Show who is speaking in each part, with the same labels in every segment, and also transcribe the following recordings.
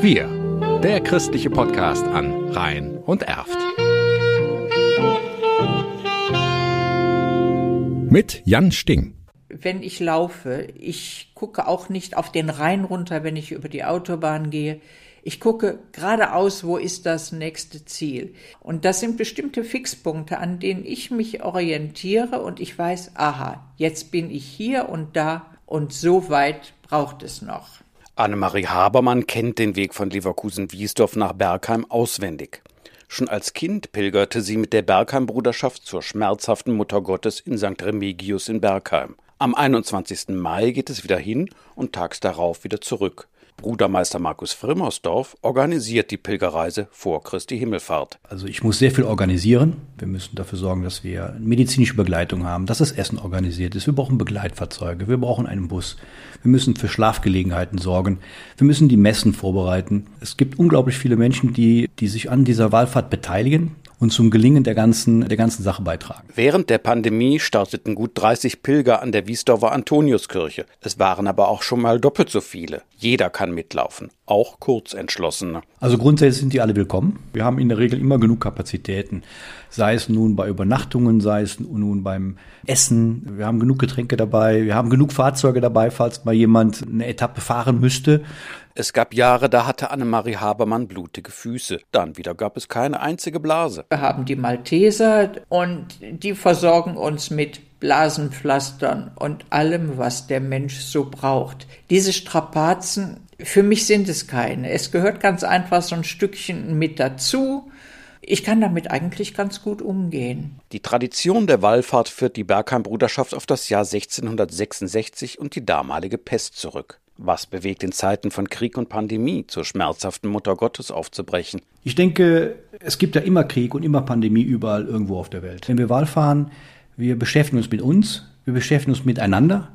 Speaker 1: Wir, der christliche Podcast an Rhein und Erft. Mit Jan Sting.
Speaker 2: Wenn ich laufe, ich gucke auch nicht auf den Rhein runter, wenn ich über die Autobahn gehe. Ich gucke geradeaus, wo ist das nächste Ziel. Und das sind bestimmte Fixpunkte, an denen ich mich orientiere und ich weiß, aha, jetzt bin ich hier und da und so weit braucht es noch.
Speaker 1: Annemarie Habermann kennt den Weg von Leverkusen-Wiesdorf nach Bergheim auswendig. Schon als Kind pilgerte sie mit der Bergheim-Bruderschaft zur schmerzhaften Mutter Gottes in St. Remigius in Bergheim. Am 21. Mai geht es wieder hin und tags darauf wieder zurück. Brudermeister Markus Frimmersdorf organisiert die Pilgerreise vor Christi Himmelfahrt.
Speaker 3: Also ich muss sehr viel organisieren. Wir müssen dafür sorgen, dass wir medizinische Begleitung haben, dass das Essen organisiert ist. Wir brauchen Begleitfahrzeuge, wir brauchen einen Bus. Wir müssen für Schlafgelegenheiten sorgen. Wir müssen die Messen vorbereiten. Es gibt unglaublich viele Menschen, die, die sich an dieser Wallfahrt beteiligen und zum Gelingen der ganzen, der ganzen Sache beitragen.
Speaker 1: Während der Pandemie starteten gut 30 Pilger an der Wiesdorfer Antoniuskirche. Es waren aber auch schon mal doppelt so viele. Jeder kann mitlaufen, auch Kurzentschlossene.
Speaker 3: Also grundsätzlich sind die alle willkommen. Wir haben in der Regel immer genug Kapazitäten, sei es nun bei Übernachtungen, sei es nun beim Essen. Wir haben genug Getränke dabei, wir haben genug Fahrzeuge dabei, falls mal jemand eine Etappe fahren müsste.
Speaker 1: Es gab Jahre, da hatte Annemarie Habermann blutige Füße. Dann wieder gab es keine einzige Blase.
Speaker 2: Wir haben die Malteser und die versorgen uns mit Blasenpflastern und allem, was der Mensch so braucht. Diese Strapazen, für mich sind es keine. Es gehört ganz einfach so ein Stückchen mit dazu. Ich kann damit eigentlich ganz gut umgehen.
Speaker 1: Die Tradition der Wallfahrt führt die Bergheim-Bruderschaft auf das Jahr 1666 und die damalige Pest zurück. Was bewegt in Zeiten von Krieg und Pandemie zur schmerzhaften Mutter Gottes aufzubrechen?
Speaker 3: Ich denke, es gibt ja immer Krieg und immer Pandemie überall irgendwo auf der Welt. Wenn wir Wahl fahren, wir beschäftigen uns mit uns, wir beschäftigen uns miteinander,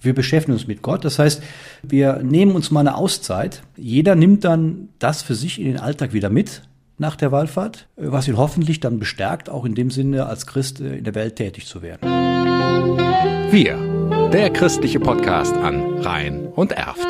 Speaker 3: wir beschäftigen uns mit Gott. Das heißt, wir nehmen uns mal eine Auszeit. Jeder nimmt dann das für sich in den Alltag wieder mit nach der Wallfahrt, was ihn hoffentlich dann bestärkt, auch in dem Sinne als Christ in der Welt tätig zu werden.
Speaker 1: Wir der christliche Podcast an Rhein und Erft.